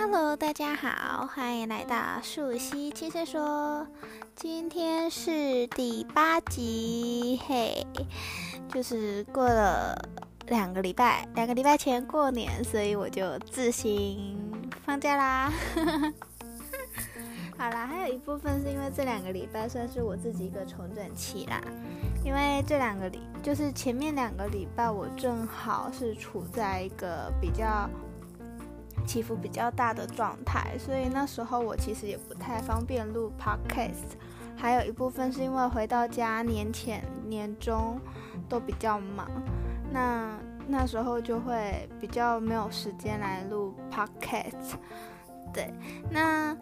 Hello，大家好，欢迎来到树熙七岁说。今天是第八集，嘿，就是过了两个礼拜，两个礼拜前过年，所以我就自行放假啦。好啦，还有一部分是因为这两个礼拜算是我自己一个重整期啦，因为这两个礼就是前面两个礼拜我正好是处在一个比较起伏比较大的状态，所以那时候我其实也不太方便录 podcast，还有一部分是因为回到家年前年终都比较忙，那那时候就会比较没有时间来录 podcast，对，那。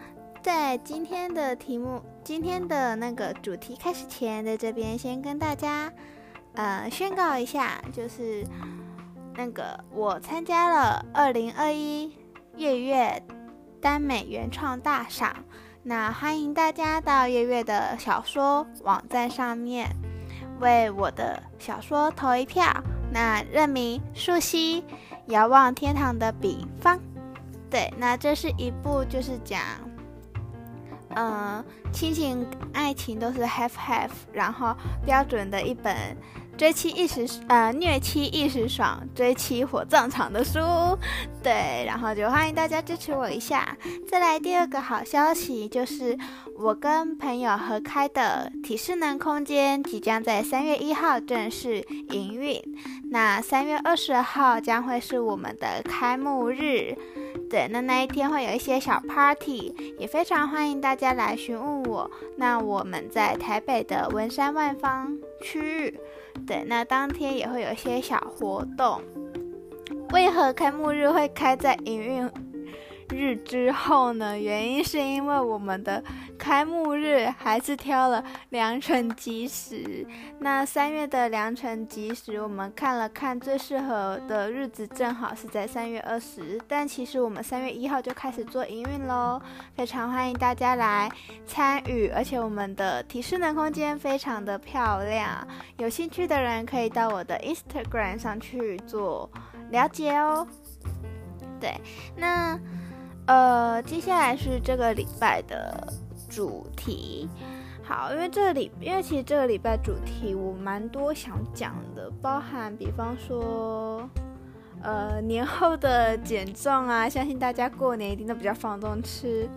在今天的题目，今天的那个主题开始前，在这边先跟大家，呃，宣告一下，就是那个我参加了二零二一月月耽美原创大赏，那欢迎大家到月月的小说网站上面为我的小说投一票，那任命树熙遥望天堂的彼方，对，那这是一部就是讲。嗯，亲情、爱情都是 half half，然后标准的一本追妻一时呃虐妻一时爽，追妻火葬场的书，对，然后就欢迎大家支持我一下。再来第二个好消息就是，我跟朋友合开的体适能空间即将在三月一号正式营运，那三月二十号将会是我们的开幕日。对，那那一天会有一些小 party，也非常欢迎大家来询问我。那我们在台北的文山万方区域，对，那当天也会有一些小活动。为何开幕日会开在营运日之后呢？原因是因为我们的开幕日还是挑了良辰吉时。那三月的良辰吉时，我们看了看最适合的日子，正好是在三月二十。但其实我们三月一号就开始做营运喽，非常欢迎大家来参与。而且我们的提示能空间非常的漂亮，有兴趣的人可以到我的 Instagram 上去做了解哦。对，那。呃，接下来是这个礼拜的主题。好，因为这个礼，因为其实这个礼拜主题我蛮多想讲的，包含比方说，呃，年后的减重啊，相信大家过年一定都比较放纵吃。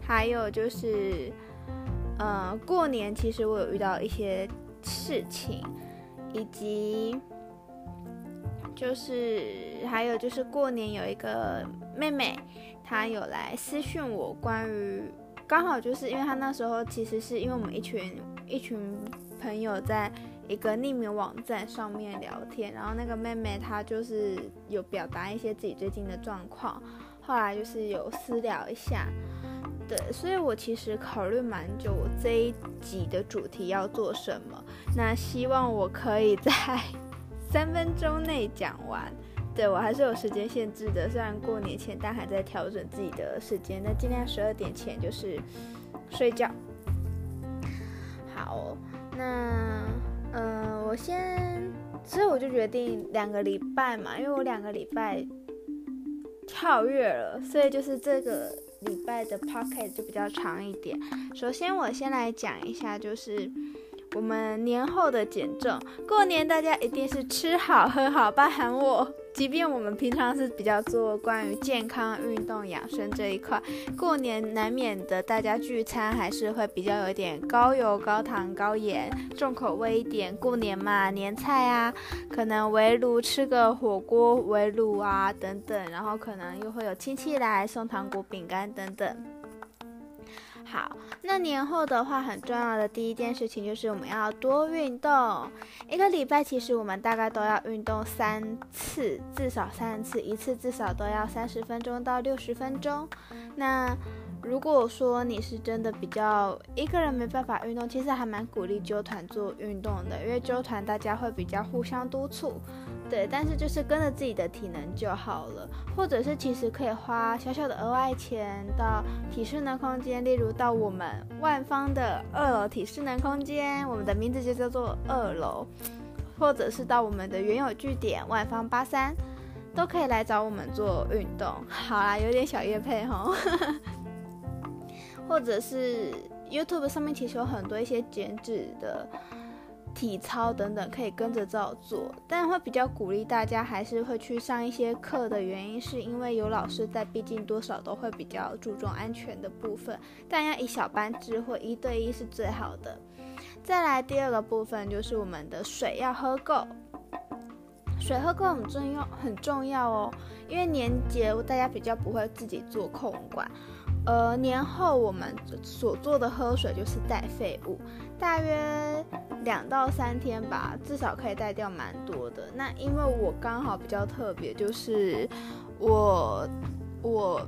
还有就是，呃，过年其实我有遇到一些事情，以及就是还有就是过年有一个妹妹。她有来私讯我，关于刚好就是因为她那时候其实是因为我们一群一群朋友在一个匿名网站上面聊天，然后那个妹妹她就是有表达一些自己最近的状况，后来就是有私聊一下，对，所以我其实考虑蛮久，我这一集的主题要做什么，那希望我可以在三分钟内讲完。对，我还是有时间限制的，虽然过年前，但还在调整自己的时间，那尽量十二点前就是睡觉。好，那嗯、我先，所以我就决定两个礼拜嘛，因为我两个礼拜跳跃了，所以就是这个礼拜的 podcast 就比较长一点。首先，我先来讲一下，就是。我们年后的减重，过年大家一定是吃好喝好，包含我。即便我们平常是比较做关于健康、运动、养生这一块，过年难免的大家聚餐还是会比较有点高油、高糖、高盐，重口味一点。过年嘛，年菜啊，可能围炉吃个火锅、围炉啊等等，然后可能又会有亲戚来送糖果、饼干等等。好，那年后的话，很重要的第一件事情就是我们要多运动。一个礼拜其实我们大概都要运动三次，至少三次，一次至少都要三十分钟到六十分钟。那如果说你是真的比较一个人没办法运动，其实还蛮鼓励揪团做运动的，因为揪团大家会比较互相督促。对，但是就是跟着自己的体能就好了，或者是其实可以花小小的额外钱到体适能空间，例如到我们万方的二楼体适能空间，我们的名字就叫做二楼，或者是到我们的原有据点万方八三，都可以来找我们做运动。好啦，有点小业配吼，或者是 YouTube 上面其实有很多一些减脂的。体操等等可以跟着照做，但会比较鼓励大家还是会去上一些课的原因，是因为有老师在，毕竟多少都会比较注重安全的部分。但要以小班制或一对一是最好的。再来第二个部分就是我们的水要喝够，水喝够很重要很重要哦，因为年节大家比较不会自己做控管。呃，年后我们所做的喝水就是带废物，大约两到三天吧，至少可以带掉蛮多的。那因为我刚好比较特别，就是我我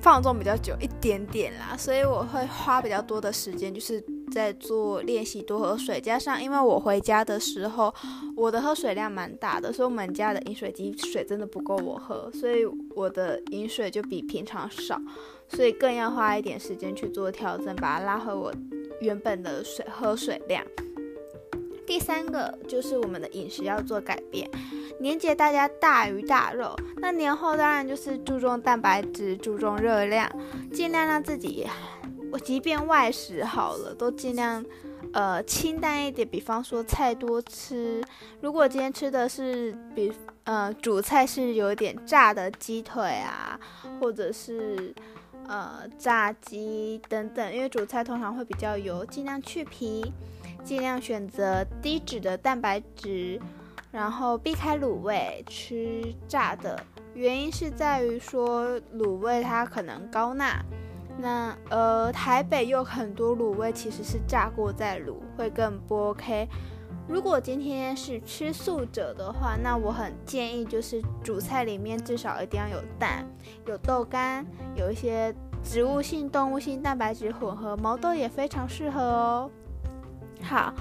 放纵比较久一点点啦，所以我会花比较多的时间，就是在做练习多喝水。加上因为我回家的时候，我的喝水量蛮大的，所以我们家的饮水机水真的不够我喝，所以我的饮水就比平常少。所以更要花一点时间去做调整，把它拉回我原本的水喝水量。第三个就是我们的饮食要做改变。年节大家大鱼大肉，那年后当然就是注重蛋白质，注重热量，尽量让自己，即便外食好了，都尽量呃清淡一点。比方说菜多吃，如果今天吃的是比呃主菜是有点炸的鸡腿啊，或者是。呃，炸鸡等等，因为主菜通常会比较油，尽量去皮，尽量选择低脂的蛋白质，然后避开卤味，吃炸的。原因是在于说卤味它可能高钠，那呃台北有很多卤味其实是炸过再卤，会更不 OK。如果今天是吃素者的话，那我很建议就是主菜里面至少一定要有蛋，有豆干，有一些植物性、动物性蛋白质混合，毛豆也非常适合哦。好，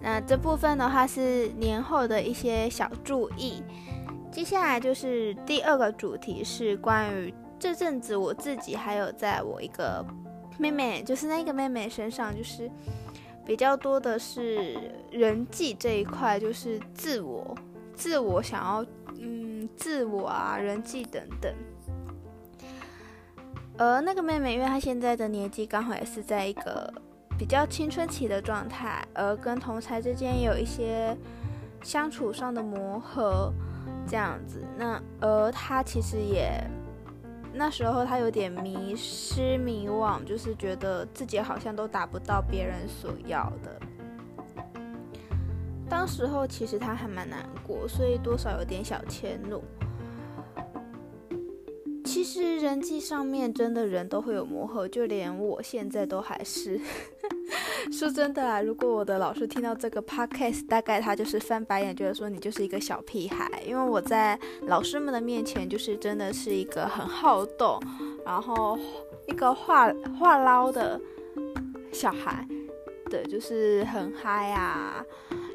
那这部分的话是年后的一些小注意。接下来就是第二个主题是关于这阵子我自己还有在我一个妹妹，就是那个妹妹身上，就是。比较多的是人际这一块，就是自我、自我想要，嗯，自我啊，人际等等。而那个妹妹，因为她现在的年纪刚好也是在一个比较青春期的状态，而跟同才之间有一些相处上的磨合，这样子。那而她其实也。那时候他有点迷失迷惘，就是觉得自己好像都达不到别人所要的。当时候其实他还蛮难过，所以多少有点小迁怒。其实人际上面真的人都会有磨合，就连我现在都还是。说真的啊，如果我的老师听到这个 podcast，大概他就是翻白眼，觉得说你就是一个小屁孩。因为我在老师们的面前，就是真的是一个很好动，然后一个话话唠的小孩。对，就是很嗨啊，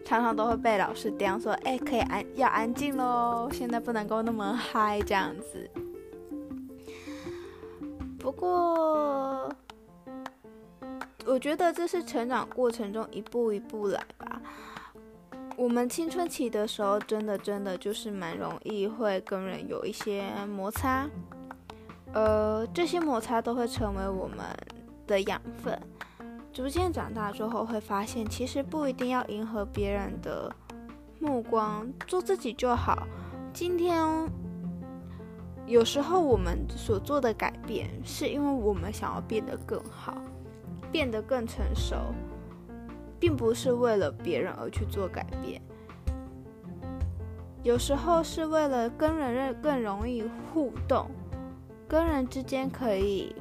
常常都会被老师刁说，哎，可以安要安静喽，现在不能够那么嗨这样子。不过，我觉得这是成长过程中一步一步来吧。我们青春期的时候，真的真的就是蛮容易会跟人有一些摩擦，呃，这些摩擦都会成为我们的养分。逐渐长大之后，会发现其实不一定要迎合别人的目光，做自己就好。今天。有时候我们所做的改变，是因为我们想要变得更好，变得更成熟，并不是为了别人而去做改变。有时候是为了跟人更容易互动，跟人之间可以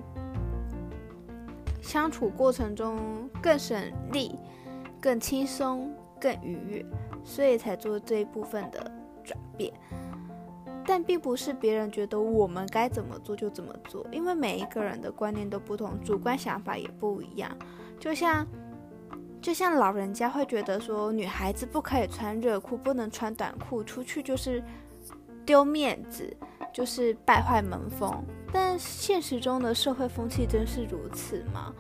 相处过程中更省力、更轻松、更愉悦，所以才做这一部分的转变。但并不是别人觉得我们该怎么做就怎么做，因为每一个人的观念都不同，主观想法也不一样。就像，就像老人家会觉得说，女孩子不可以穿热裤，不能穿短裤，出去就是丢面子，就是败坏门风。但现实中的社会风气真是如此吗？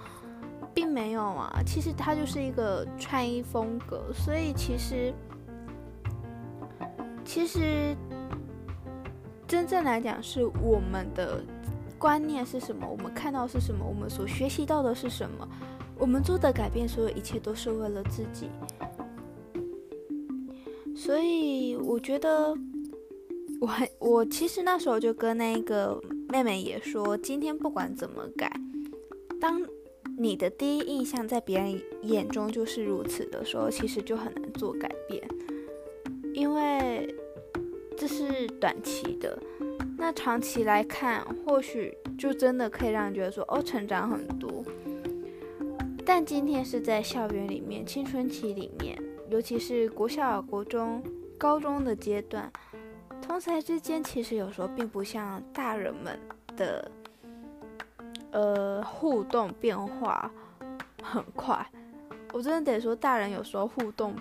并没有啊，其实它就是一个穿衣风格，所以其实，其实。真正来讲是我们的观念是什么，我们看到是什么，我们所学习到的是什么，我们做的改变，所有一切都是为了自己。所以我觉得，我很我其实那时候就跟那个妹妹也说，今天不管怎么改，当你的第一印象在别人眼中就是如此的时候，其实就很难做改变，因为短期的。那长期来看，或许就真的可以让人觉得说，哦，成长很多。但今天是在校园里面，青春期里面。尤其是国小、国中、高中的阶段，同侪之间其实有时候并不像大人们的，呃，互动变化很快。我真的得说，大人有时候互动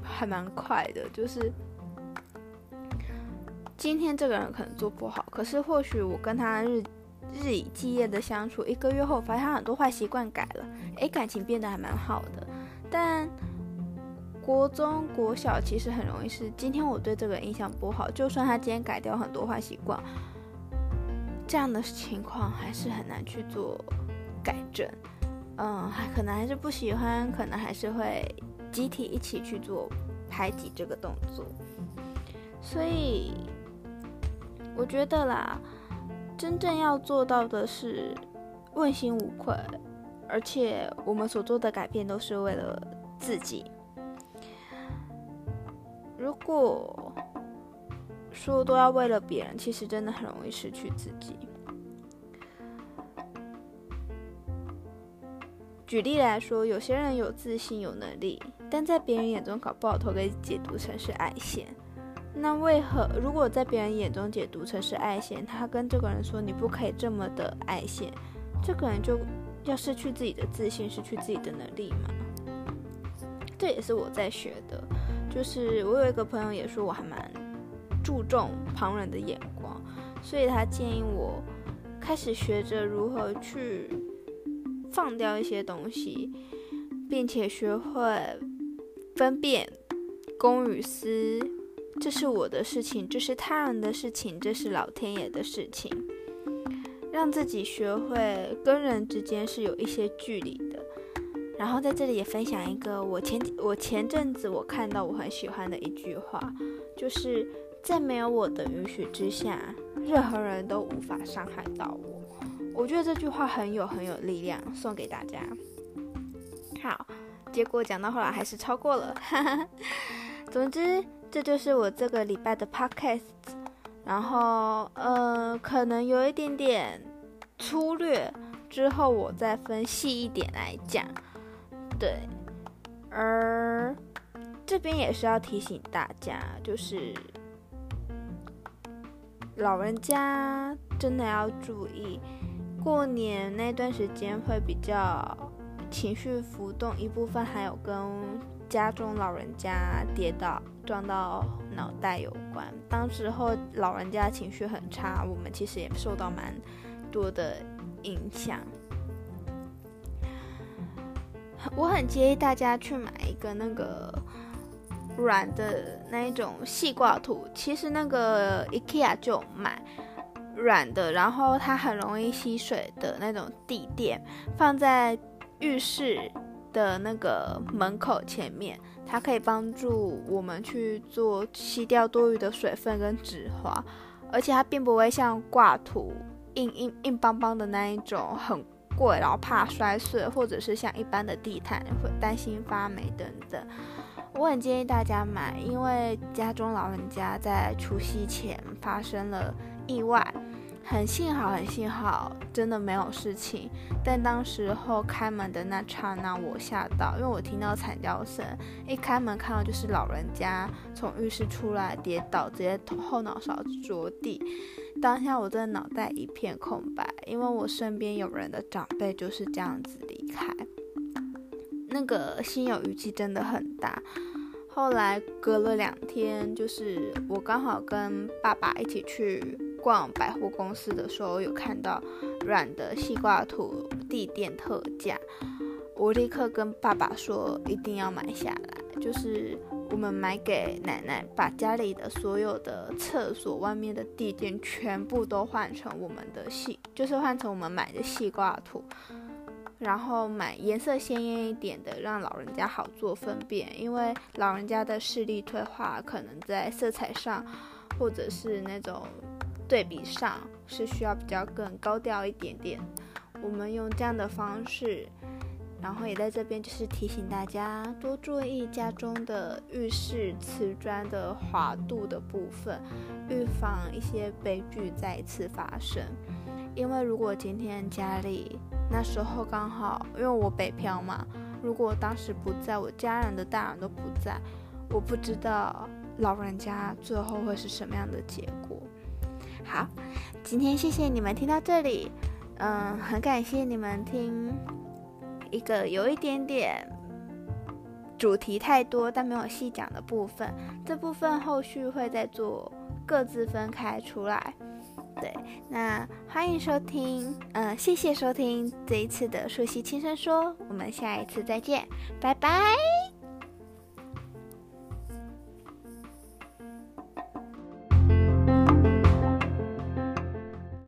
还蛮快的，就是今天这个人可能做不好，可是或许我跟他日日以继夜的相处，一个月后发现他很多坏习惯改了，诶，感情变得还蛮好的，但。国中、国小其实很容易是，今天我对这个印象不好，就算他今天改掉很多坏习惯，这样的情况还是很难去做改正。嗯，还可能还是不喜欢，可能还是会集体一起去做排挤这个动作。所以我觉得啦，真正要做到的是问心无愧，而且我们所做的改变都是为了自己。如果说都要为了别人，其实真的很容易失去自己。举例来说，有些人有自信、有能力，但在别人眼中搞不好都被解读成是爱现。那为何如果在别人眼中解读成是爱线，他跟这个人说你不可以这么的爱线，这个人就要失去自己的自信，失去自己的能力吗？这也是我在学的。就是我有一个朋友也说我还蛮注重旁人的眼光，所以他建议我开始学着如何去放掉一些东西，并且学会分辨公与私，这是我的事情，这是他人的事情，这是老天爷的事情，让自己学会跟人之间是有一些距离的。然后在这里也分享一个我前我前阵子我看到我很喜欢的一句话，就是在没有我的允许之下，任何人都无法伤害到我。我觉得这句话很有很有力量，送给大家。好，结果讲到后来还是超过了。哈哈。总之，这就是我这个礼拜的 podcast。然后呃，可能有一点点粗略，之后我再分细一点来讲。对，而这边也是要提醒大家，就是老人家真的要注意，过年那段时间会比较情绪浮动，一部分还有跟家中老人家跌倒撞到脑袋有关。当时候老人家情绪很差，我们其实也受到蛮多的影响。我很建议大家去买一个那个软的那一种细挂图，其实那个 IKEA 就有卖软的，然后它很容易吸水的那种地垫，放在浴室的那个门口前面，它可以帮助我们去做吸掉多余的水分跟纸花，而且它并不会像挂图硬硬硬邦邦的那一种很。贵，然后怕摔碎，或者是像一般的地毯会担心发霉等等。我很建议大家买，因为家中老人家在除夕前发生了意外，很幸好，很幸好，真的没有事情。但当时候开门的那刹那，我吓到，因为我听到惨叫声，一开门看到就是老人家从浴室出来跌倒，直接后脑勺着地。当下我真的脑袋一片空白，因为我身边有人的长辈就是这样子离开，那个心有余悸真的很大。后来隔了两天，就是我刚好跟爸爸一起去逛百货公司的时候，有看到软的西瓜土地垫特价，我立刻跟爸爸说一定要买下来，就是。我们买给奶奶，把家里的所有的厕所外面的地垫全部都换成我们的细，就是换成我们买的西瓜土，然后买颜色鲜艳一点的，让老人家好做分辨，因为老人家的视力退化，可能在色彩上或者是那种对比上是需要比较更高调一点点。我们用这样的方式。然后也在这边就是提醒大家多注意家中的浴室瓷砖的滑度的部分，预防一些悲剧再次发生。因为如果今天家里那时候刚好，因为我北漂嘛，如果当时不在，我家人的大人都不在，我不知道老人家最后会是什么样的结果。好，今天谢谢你们听到这里，嗯，很感谢你们听。一个有一点点主题太多但没有细讲的部分，这部分后续会再做各自分开出来。对，那欢迎收听，嗯、谢谢收听这一次的舒希轻声说，我们下一次再见，拜拜。